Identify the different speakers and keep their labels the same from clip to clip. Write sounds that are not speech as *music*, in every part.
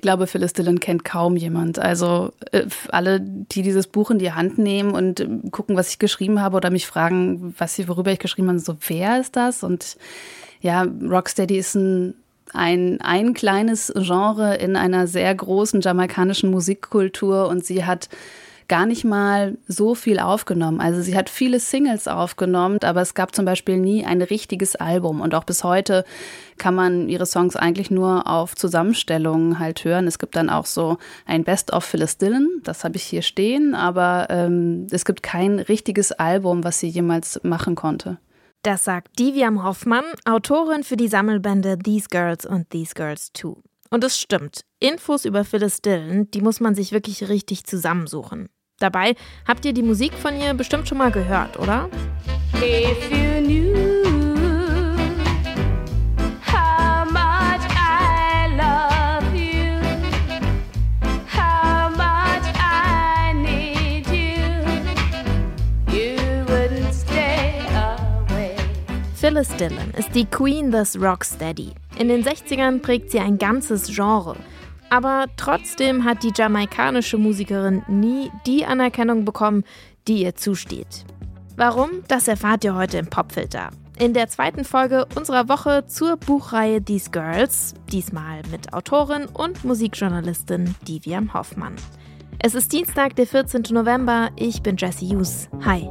Speaker 1: Ich glaube, Phyllis Dillon kennt kaum jemand. Also äh, alle, die dieses Buch in die Hand nehmen und äh, gucken, was ich geschrieben habe oder mich fragen, was sie, worüber ich geschrieben habe, so wer ist das? Und ja, Rocksteady ist ein ein, ein kleines Genre in einer sehr großen jamaikanischen Musikkultur und sie hat gar nicht mal so viel aufgenommen. Also sie hat viele Singles aufgenommen, aber es gab zum Beispiel nie ein richtiges Album. Und auch bis heute kann man ihre Songs eigentlich nur auf Zusammenstellungen halt hören. Es gibt dann auch so ein Best of Phyllis Dillon, das habe ich hier stehen, aber ähm, es gibt kein richtiges Album, was sie jemals machen konnte.
Speaker 2: Das sagt Diviam Hoffmann, Autorin für die Sammelbände These Girls und These Girls Too. Und es stimmt, Infos über Phyllis Dillon, die muss man sich wirklich richtig zusammensuchen. Dabei habt ihr die Musik von ihr bestimmt schon mal gehört, oder? If you knew Phyllis Dillon ist die Queen des Rocksteady. In den 60ern prägt sie ein ganzes Genre. Aber trotzdem hat die jamaikanische Musikerin nie die Anerkennung bekommen, die ihr zusteht. Warum? Das erfahrt ihr heute im Popfilter. In der zweiten Folge unserer Woche zur Buchreihe These Girls, diesmal mit Autorin und Musikjournalistin Diviam Hoffmann. Es ist Dienstag, der 14. November. Ich bin Jessie Hughes. Hi.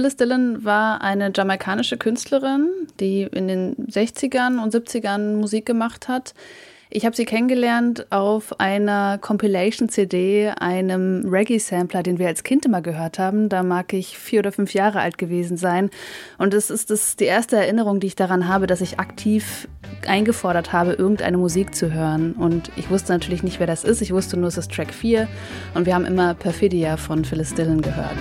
Speaker 1: Phyllis Dillon war eine jamaikanische Künstlerin, die in den 60ern und 70ern Musik gemacht hat. Ich habe sie kennengelernt auf einer Compilation-CD, einem Reggae-Sampler, den wir als Kind immer gehört haben. Da mag ich vier oder fünf Jahre alt gewesen sein. Und es ist das die erste Erinnerung, die ich daran habe, dass ich aktiv eingefordert habe, irgendeine Musik zu hören. Und ich wusste natürlich nicht, wer das ist. Ich wusste nur, es ist Track 4. Und wir haben immer Perfidia von Phyllis Dillon gehört.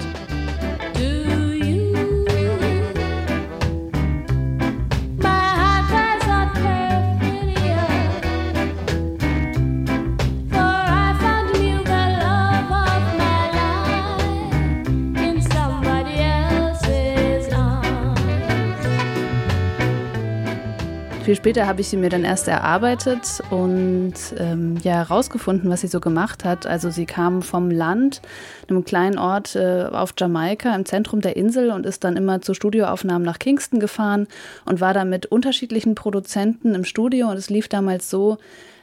Speaker 1: Viel später habe ich sie mir dann erst erarbeitet und ähm, ja herausgefunden, was sie so gemacht hat. Also sie kam vom Land, einem kleinen Ort äh, auf Jamaika im Zentrum der Insel und ist dann immer zu Studioaufnahmen nach Kingston gefahren und war da mit unterschiedlichen Produzenten im Studio und es lief damals so,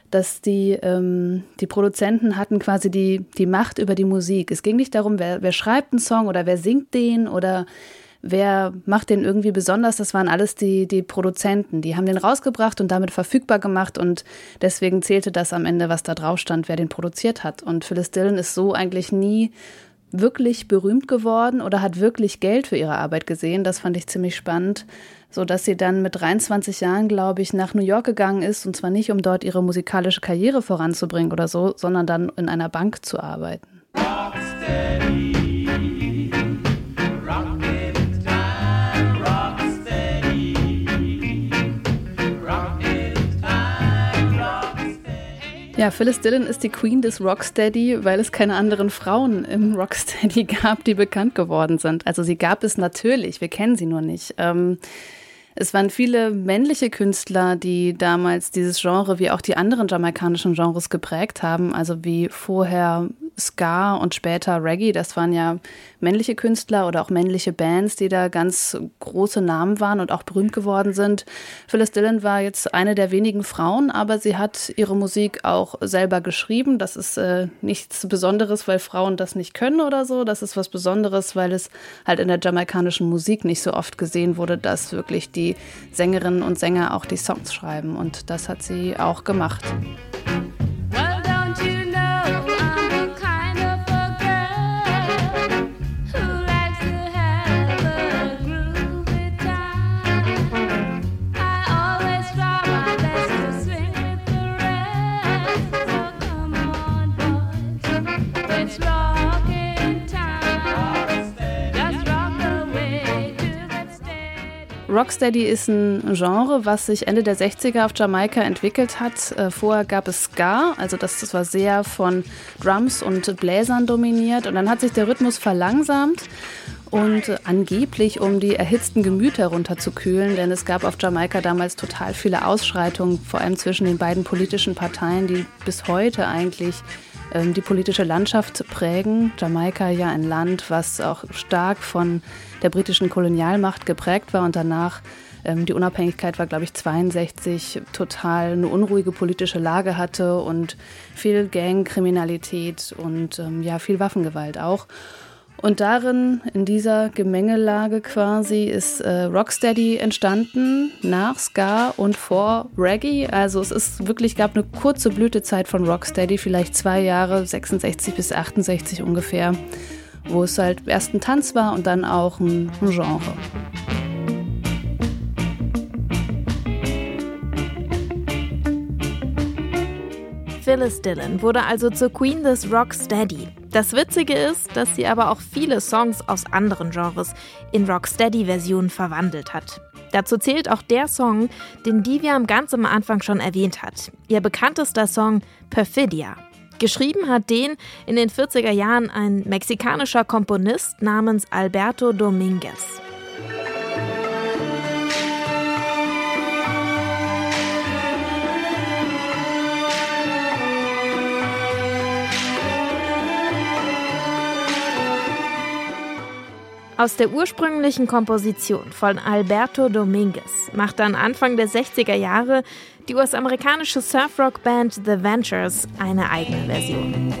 Speaker 1: dass die, ähm, die Produzenten hatten quasi die, die Macht über die Musik. Es ging nicht darum, wer, wer schreibt einen Song oder wer singt den oder wer macht den irgendwie besonders, das waren alles die, die Produzenten. Die haben den rausgebracht und damit verfügbar gemacht und deswegen zählte das am Ende, was da drauf stand, wer den produziert hat. Und Phyllis Dillon ist so eigentlich nie wirklich berühmt geworden oder hat wirklich Geld für ihre Arbeit gesehen. Das fand ich ziemlich spannend, so dass sie dann mit 23 Jahren, glaube ich, nach New York gegangen ist und zwar nicht, um dort ihre musikalische Karriere voranzubringen oder so, sondern dann in einer Bank zu arbeiten. Rocksteady. Ja, Phyllis Dillon ist die Queen des Rocksteady, weil es keine anderen Frauen im Rocksteady *laughs* gab, die bekannt geworden sind. Also sie gab es natürlich, wir kennen sie nur nicht. Ähm, es waren viele männliche Künstler, die damals dieses Genre wie auch die anderen jamaikanischen Genres geprägt haben, also wie vorher Ska und später Reggae. Das waren ja männliche Künstler oder auch männliche Bands, die da ganz große Namen waren und auch berühmt geworden sind. Phyllis Dillon war jetzt eine der wenigen Frauen, aber sie hat ihre Musik auch selber geschrieben. Das ist äh, nichts Besonderes, weil Frauen das nicht können oder so. Das ist was Besonderes, weil es halt in der jamaikanischen Musik nicht so oft gesehen wurde, dass wirklich die Sängerinnen und Sänger auch die Songs schreiben. Und das hat sie auch gemacht. Rocksteady ist ein Genre, was sich Ende der 60er auf Jamaika entwickelt hat. Äh, vorher gab es Ska, also das, das war sehr von Drums und Bläsern dominiert. Und dann hat sich der Rhythmus verlangsamt und äh, angeblich um die erhitzten Gemüter runterzukühlen, denn es gab auf Jamaika damals total viele Ausschreitungen, vor allem zwischen den beiden politischen Parteien, die bis heute eigentlich die politische Landschaft prägen. Jamaika ja ein Land, was auch stark von der britischen Kolonialmacht geprägt war und danach ähm, die Unabhängigkeit war, glaube ich, 62 total eine unruhige politische Lage hatte und viel Gangkriminalität und ähm, ja viel Waffengewalt auch. Und darin, in dieser Gemengelage quasi, ist äh, Rocksteady entstanden, nach Ska und vor Reggae. Also es ist wirklich, gab eine kurze Blütezeit von Rocksteady, vielleicht zwei Jahre, 66 bis 68 ungefähr, wo es halt erst ein Tanz war und dann auch ein, ein Genre.
Speaker 2: Phyllis Dillon wurde also zur Queen des Rocksteady. Das Witzige ist, dass sie aber auch viele Songs aus anderen Genres in Rocksteady-Versionen verwandelt hat. Dazu zählt auch der Song, den Diviam ganz am Anfang schon erwähnt hat. Ihr bekanntester Song Perfidia. Geschrieben hat den in den 40er Jahren ein mexikanischer Komponist namens Alberto Dominguez. Aus der ursprünglichen Komposition von Alberto Dominguez macht dann Anfang der 60er Jahre die US-amerikanische Surfrock-Band The Ventures eine eigene Version.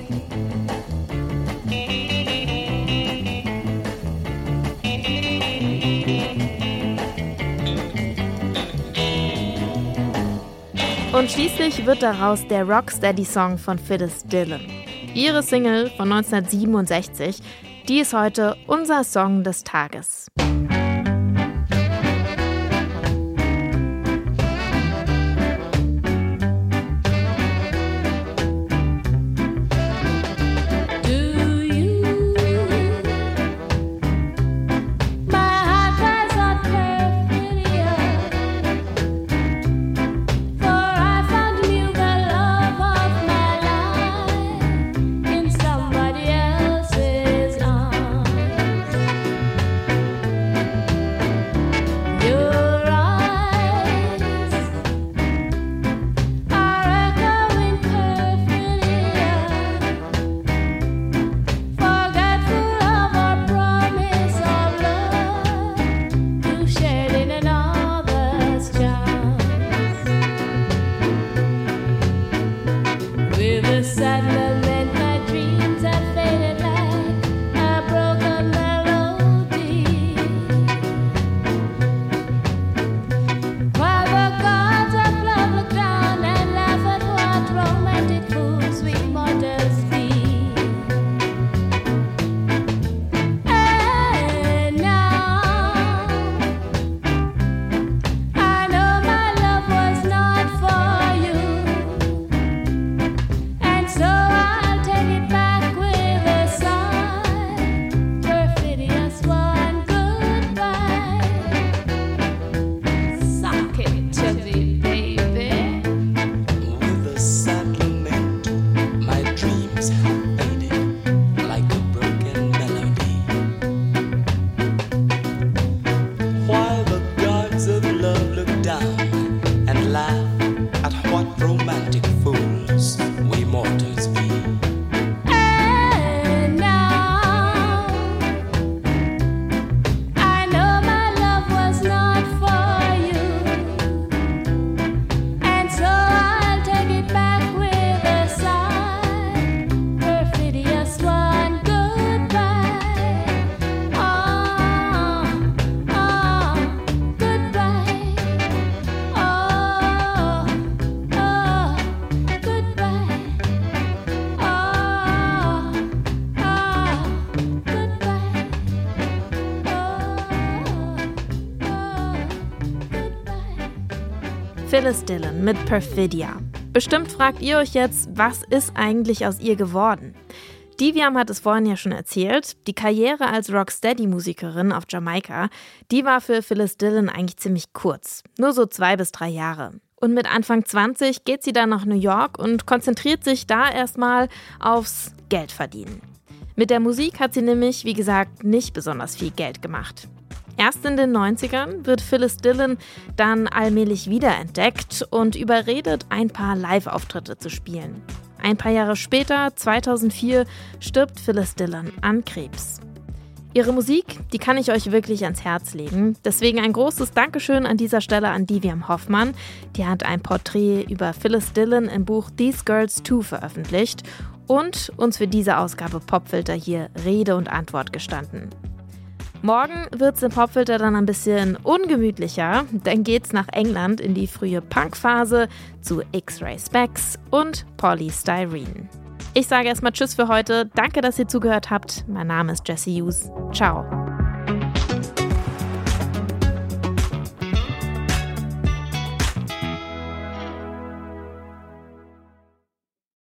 Speaker 2: Und schließlich wird daraus der Rocksteady-Song von Phyllis Dillon. Ihre Single von 1967 die ist heute unser Song des Tages. Phyllis Dillon mit Perfidia. Bestimmt fragt ihr euch jetzt, was ist eigentlich aus ihr geworden? Diviam hat es vorhin ja schon erzählt. Die Karriere als Rocksteady-Musikerin auf Jamaika, die war für Phyllis Dillon eigentlich ziemlich kurz. Nur so zwei bis drei Jahre. Und mit Anfang 20 geht sie dann nach New York und konzentriert sich da erstmal aufs Geldverdienen. Mit der Musik hat sie nämlich, wie gesagt, nicht besonders viel Geld gemacht. Erst in den 90ern wird Phyllis Dillon dann allmählich wiederentdeckt und überredet, ein paar Live-Auftritte zu spielen. Ein paar Jahre später, 2004, stirbt Phyllis Dillon an Krebs. Ihre Musik, die kann ich euch wirklich ans Herz legen. Deswegen ein großes Dankeschön an dieser Stelle an Diviam Hoffmann. Die hat ein Porträt über Phyllis Dillon im Buch These Girls 2 veröffentlicht und uns für diese Ausgabe Popfilter hier Rede und Antwort gestanden. Morgen wird es im Popfilter dann ein bisschen ungemütlicher. Dann geht's nach England in die frühe Punk-Phase zu X-Ray Specs und Polystyrene. Ich sage erstmal Tschüss für heute. Danke, dass ihr zugehört habt. Mein Name ist Jesse Hughes. Ciao.